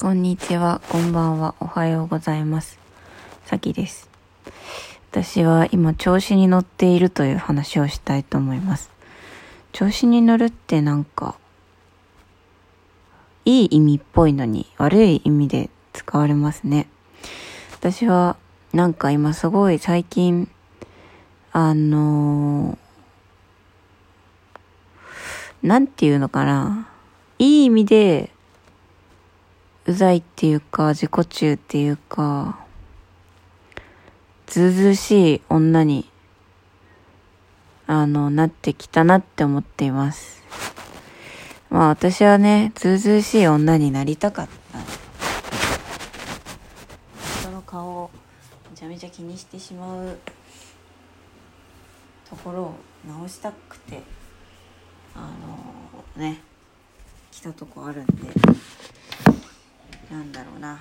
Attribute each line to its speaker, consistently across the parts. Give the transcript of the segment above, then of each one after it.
Speaker 1: こんにちは、こんばんは、おはようございます。さきです。私は今調子に乗っているという話をしたいと思います。調子に乗るってなんか、いい意味っぽいのに悪い意味で使われますね。私はなんか今すごい最近、あのーなんていうのかな。いい意味で、うざいっていうか、自己中っていうか、ずうずうしい女に、あの、なってきたなって思っています。まあ私はね、ずうずうしい女になりたかった。人の顔をめちゃめちゃ気にしてしまうところを直したくて、あのね、来たとこあるんで、なんだろうな。まあ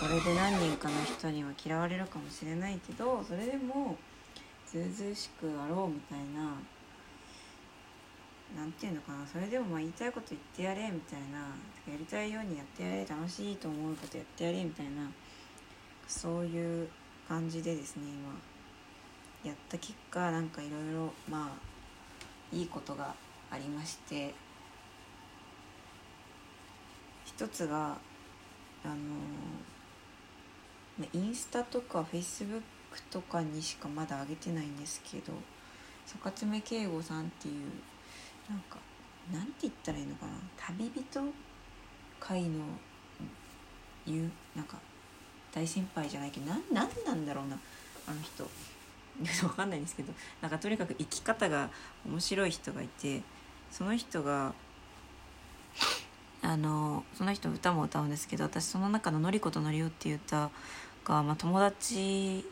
Speaker 1: これで何人かの人には嫌われるかもしれないけどそれでもずうずうしくあろうみたいななんていうのかな。それでもまあ言いたいこと言ってやれみたいな。やりたいようにやってやれ楽しいと思うことやってやれみたいなそういう感じでですね今やった結果なんかいろいろまあいいことがありまして一つがあのインスタとかフェイスブックとかにしかまだ上げてないんですけど坂爪慶吾さんっていうなんかなんて言ったらいいのかな？旅人会の言うなんか大先輩じゃないけどなんなんなんだろうな？あの人。わかんないんですけどなんかとにかく生き方が面白い人がいてその人があのその人歌も歌うんですけど私その中の「のりことのりお」っていう歌が、まあ、友達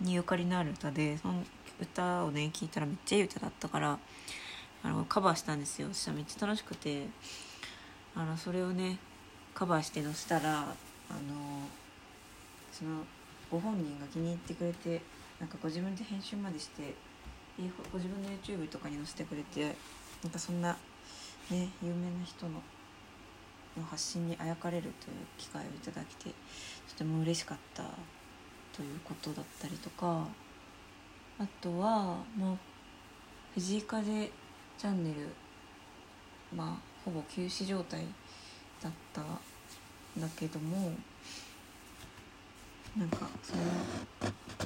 Speaker 1: にゆかりのある歌でその歌をね聞いたらめっちゃいい歌だったからあのカバーしたんですよ。そしたらめっちゃ楽しくてあのそれをねカバーして載せたらあのそのご本人が気に入ってくれてなんかご自分で編集までしてご自分の YouTube とかに載せてくれてなんかそんなね有名な人のの発信にあやかれるという機会をいただきてとても嬉しかったということだったりとかあとはまあ藤井風チャンネルまあほぼ休止状態だったんだけどもなんかその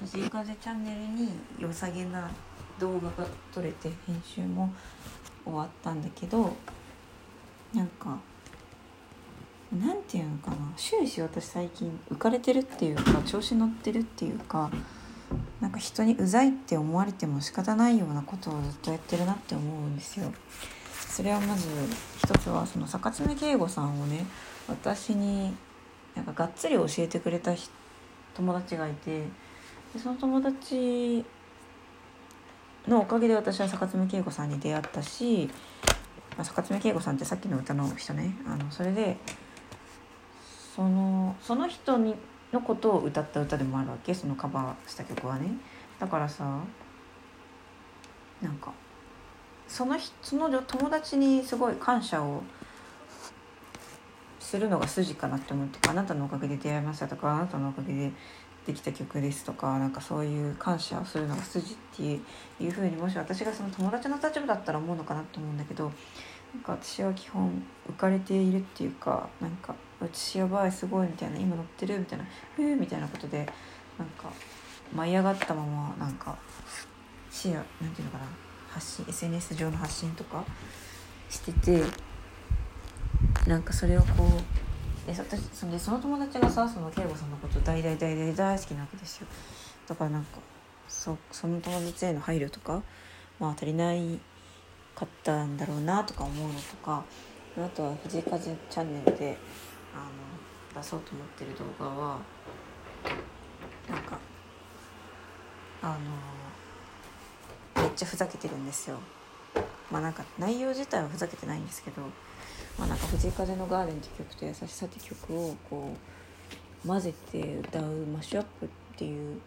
Speaker 1: 藤井風チャンネルに良さげな動画が撮れて編集も終わったんだけどなんかなんていうのかな終始私最近浮かれてるっていうか調子乗ってるっていうかなんか人にうざいって思われても仕方ないようなことをずっとやってるなって思うんですよ。それはまず一つはその坂爪慶吾さんをね私になんかがっつり教えてくれた友達がいてでその友達のおかげで私は坂爪慶吾さんに出会ったし、まあ、坂爪慶吾さんってさっきの歌の人ねあのそれでそのその人にのことを歌った歌でもあるわけ？そのカバーした曲はね。だからさなんかそのその友達にすごい感謝をするのが筋かなって思ってあなたのおかげで出会いましたとかあなたのおかげでできた曲ですとかなんかそういう感謝をするのが筋っていうふうにもし私がその友達の立場だったら思うのかなと思うんだけどなんか私は基本浮かれているっていうかなんか私やばいすごいみたいな今乗ってる？みたいなふうみたいなことでなんか舞い上がったままなんかシェアなんていうのかな発信 SNS 上の発信とかしててなんかそれをこうで私そでその友達がさその慶吾さんのこと大大大大大好きなわけですよ。だからなんかそその友達への配慮とかまあ足りないかったんだろうなとか思うのとかあとは藤井風チャンネルであの出そうと思ってる動画はなんかあのめっちゃふざけてるんですよ。まあなんか内容自体はふざけてないんですけどまあなんか藤井風の「ガーデン」って曲と「優しさ」って曲をこう混ぜて歌うマッシュアップっていう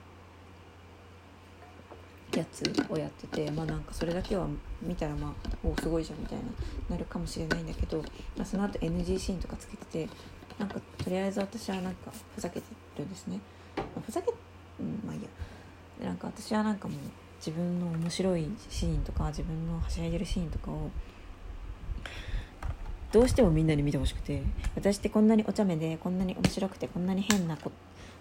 Speaker 1: やつをやっててまあなんかそれだけは見たらまあおすごいじゃんみたいななるかもしれないんだけど、まあ、その後 NG シーンとかつけててなんかとりあえず私はなんかふざけてるんですね、まあ、ふざけうんまあいいや。なんか私はなんかもう自分の面白いシーンとか自分のはしゃいでるシーンとかをどうしてもみんなに見てほしくて私ってこんなにお茶目でこんなに面白くてこんなに変なこ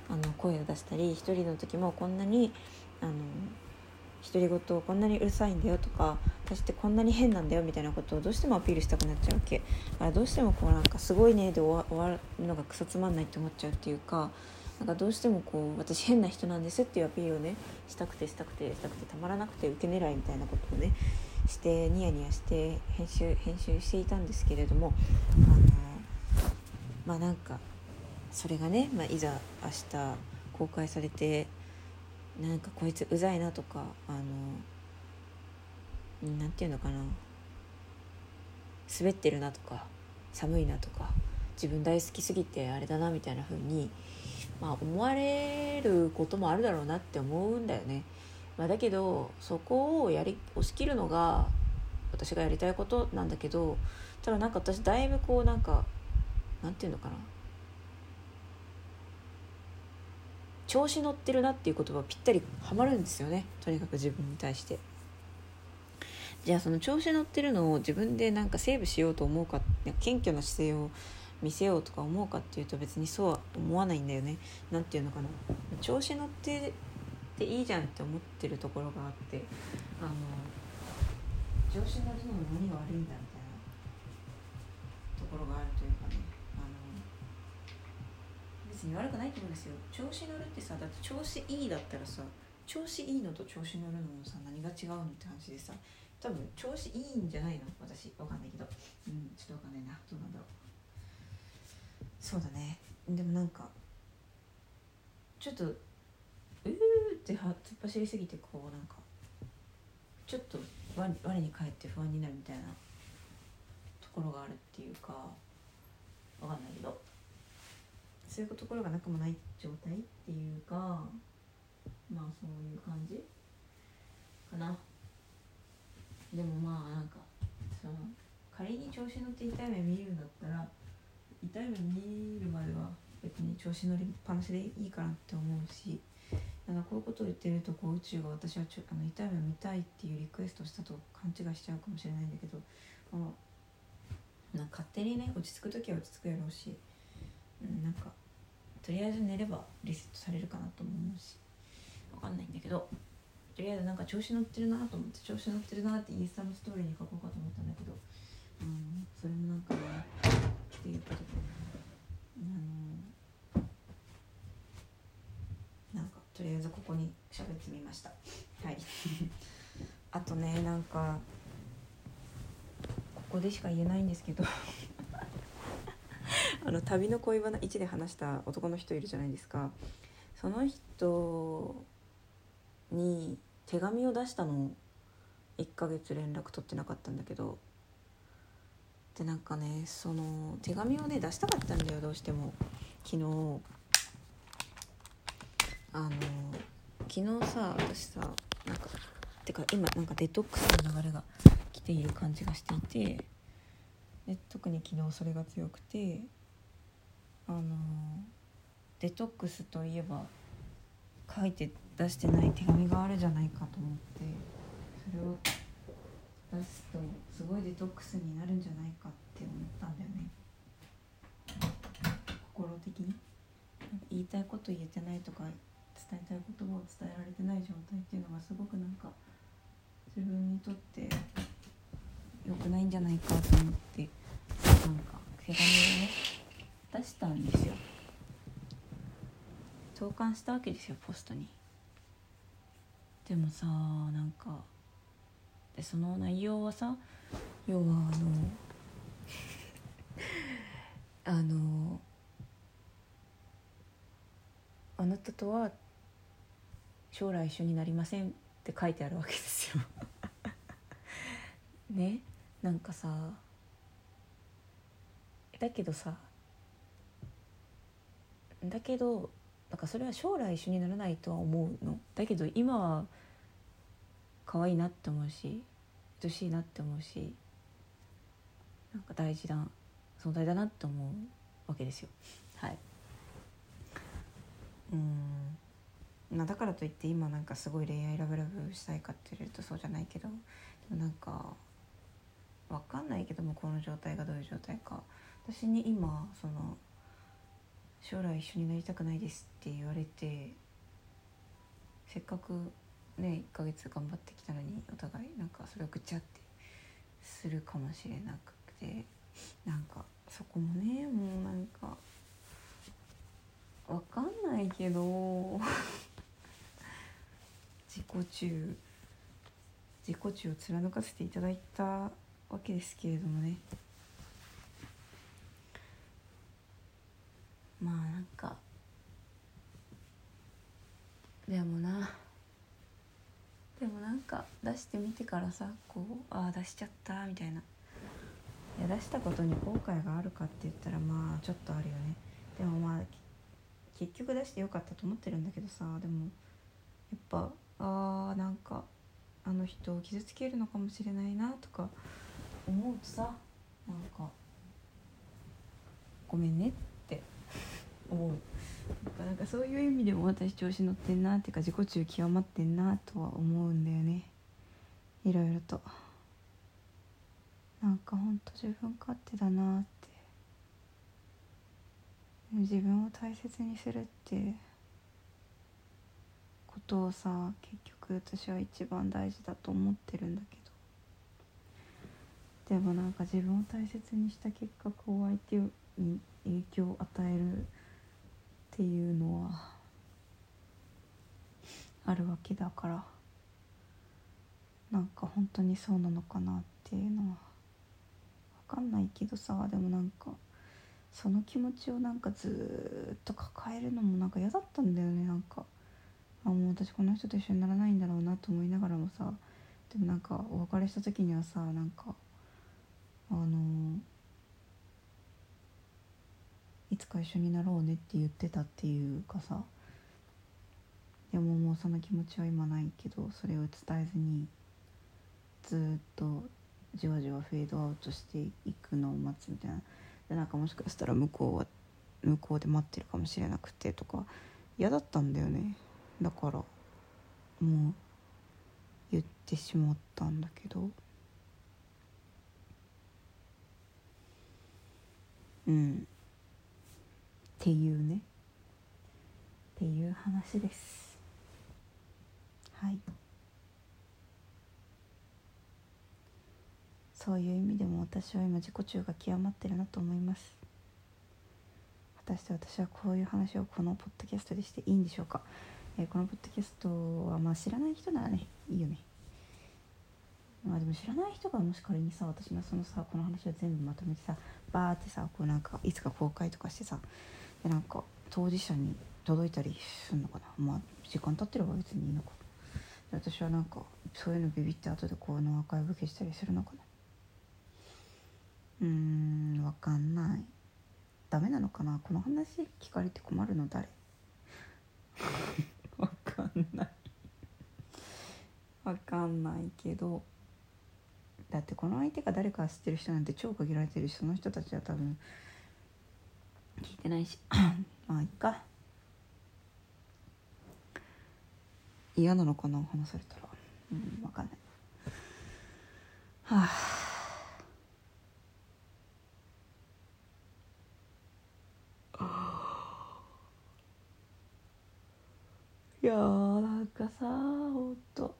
Speaker 1: あの声を出したり一人の時もこんなにあの独り言こんなにうるさいんだよとか私ってこんなに変なんだよみたいなことをどうしてもアピールしたくなっちゃうわけ。だからどうしてもこうなんかすごいねで終わるのがクソつまんないって思っちゃうっていうかなんかどうしてもこう私変な人なんですっていうアピールをねしたくてしたくてしたくてたまらなくて受け狙いみたいなことをねしてニヤニヤして編集編集していたんですけれどもあのまあなんかそれがね、まあ、いざ明日公開されてなんかこいつうざいなとかあのなんていうのかな滑ってるなとか寒いなとか自分大好きすぎてあれだなみたいな風にまあ思われることもあるだろうなって思うんだよね。まあ、だけどそこをやり押し切るのが私がやりたいことなんだけどただなんか私だいぶこうなんかなんていうのかな調子乗ってるなっていう言葉ぴったりはまるんですよね。とにかく自分に対して。じゃあその調子乗ってるのを自分でなんかセーブしようと思うか謙虚な姿勢を見せようとか思うかっていうと別にそうは思わないんだよね。何て言うのかな。調子乗ってていいじゃんって思ってるところがあってあの調子乗るのも何が悪いんだみたいなところがあるというかね。別に悪くないと思うんですよ。調子乗るってさだって調子いいだったらさ調子いいのと調子乗るののさ何が違うのって話でさ多分調子いいんじゃないの？私わかんないけど。うんちょっとわかんないな。どうなんだろう。そうだね。でもなんかちょっとうーって突っ走りすぎてこうなんかちょっと我我に返って不安になるみたいなところがあるっていうかわかんないけど。そういうところがなくもない状態っていうかまあそういう感じかな。でもまあなんかその仮に調子乗って痛い目見るんだったら痛い目見るまでは別に調子乗りっぱなしでいいかなって思うしなんかこういうことを言ってるとこう宇宙が私はちょあの痛い目を見たいっていうリクエストしたと勘違いしちゃうかもしれないんだけどこのな勝手にね落ち着く時は落ち着くやろうし、なんかとりあえず寝ればリセットされるかなとも思うし。分かんないんだけどとりあえずなんか調子乗ってるなと思って調子乗ってるなってインスタのストーリーに書こうかと思ったんだけど、うん、それもなんかねっていうことであのなんかとりあえずここに喋ってみました。はい。あとねなんかここでしか言えないんですけど。あの旅の恋バナ1で話した男の人いるじゃないですか。その人に手紙を出したの1ヶ月連絡取ってなかったんだけど。でなんかねその手紙をね出したかったんだよどうしても。昨日。あの昨日さ私さなんかてか今なんかデトックスの流れが来ている感じがしていて。で特に昨日それが強くて。あのデトックスといえば書いて出してない手紙があるじゃないかと思ってそれを出すとすごいデトックスになるんじゃないかって思ったんだよね。心的に。言いたいこと言えてないとか伝えたい言葉を伝えられてない状態っていうのがすごくなんか自分にとって良くないんじゃないかと思ってなんか手紙をね出したんですよ。投函したわけですよポストに。でもさなんかでその内容はさ要はあの あのあなたとは将来一緒になりませんって書いてあるわけですよ。ね？なんかさだけどさだけどなんかそれは将来一緒にならないとは思うの。だけど今は可愛いなって思うし愛しいなって思うしなんか大事な存在だなって思うわけですよ。はい。うん。まあ、だからといって今なんかすごい恋愛ラブラブしたいかって言われるとそうじゃないけどでもなんか分かんないけどもこの状態がどういう状態か。私に今その将来一緒になりたくないですって言われてせっかくね1ヶ月頑張ってきたのにお互いなんかそれをぐちゃってするかもしれなくてなんかそこもねもうなんかわかんないけど 自己中自己中を貫かせていただいたわけですけれどもねまあんか。でもな。でもなんか出してみてからさこうああ出しちゃったみたいな。いや出したことに後悔があるかって言ったらまあちょっとあるよね。でもまあ結局出してよかったと思ってるんだけどさでもやっぱあーなんかあの人を傷つけるのかもしれないなとか思うとさなんかごめんねって思う。なんかそういう意味でも私調子乗ってんなっていうか自己中極まってんなとは思うんだよね。いろいろと。なんかほんと自分勝手だなって。自分を大切にするってことをさ結局私は一番大事だと思ってるんだけど。でもなんか自分を大切にした結果こう相手に影響を与えるっていうのはあるわけだからなんか本当にそうなのかなっていうのは分かんないけどさでもなんかその気持ちをなんかずっと抱えるのもなんか嫌だったんだよねなんか。あもう私この人と一緒にならないんだろうなと思いながらもさでもなんかお別れした時にはさなんかあのいつか一緒になろうねって言ってたっていうかさ。でももうその気持ちは今ないけどそれを伝えずにずっとじわじわフェードアウトしていくのを待つみたいな。でなんかもしかしたら向こうは向こうで待ってるかもしれなくてとか嫌だったんだよね。だからもう言ってしまったんだけど。うん。っていうね。っていう話です。はい。そういう意味でも私は今自己中が極まってるなと思います。果たして私はこういう話をこのポッドキャストでしていいんでしょうか、えーこのポッドキャストはまあ知らない人ならねいいよね。まあでも知らない人がもし仮にさ私のそのさこの話を全部まとめてさバーってさこうなんかいつか公開とかしてさでなんか当事者に届いたりするのかな？まあ時間経ってれば別にいいのか。で私はなんかそういうのビビって後でこういうのアーカイブ消したりするのかな？うーんわかんない。ダメなのかな？この話聞かれて困るの誰？わかんない。わかんないけど。だってこの相手が誰か知ってる人なんて超限られてるしその人たちは多分聞いてないし。まあいっか。嫌なのかな話されたら。うんわかんない。はあ。いやーなんかさほんと。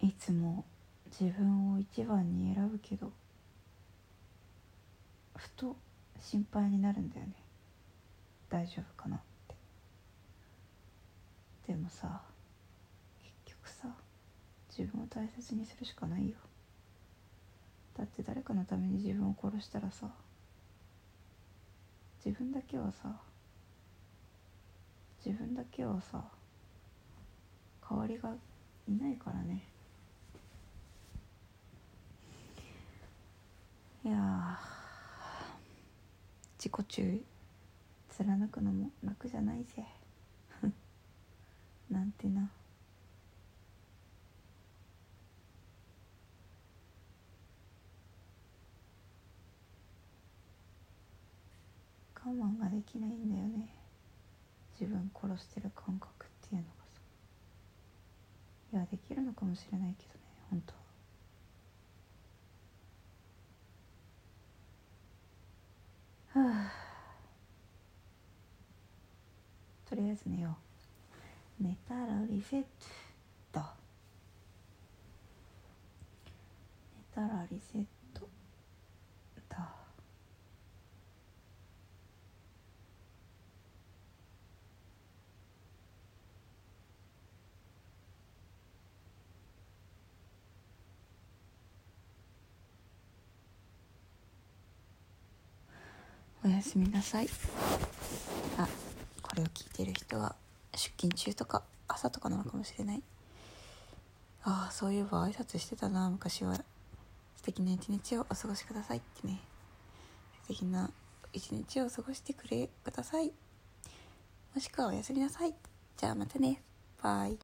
Speaker 1: いつも自分を一番に選ぶけどふと心配になるんだよね。大丈夫かなって。でもさ結局さ自分を大切にするしかないよ。だって誰かのために自分を殺したらさ自分だけはさ自分だけはさ代わりがいないからね。いや自己中貫くのも楽じゃないぜ。なんてな。我慢ができないんだよね。自分殺してる感覚っていうのがさ。いやできるのかもしれないけどね本当ははあとりあえず寝よう。寝たらリセット。寝たらリセットだ。おやすみなさい。れを聞いてる人は出勤中とか朝とかなのかもしれない。ああそういえば挨拶してたな。昔は素敵な一日をお過ごしくださいってね。素敵な一日を過ごしてくれください。もしくはおやすみなさい。じゃあまたね。バイ。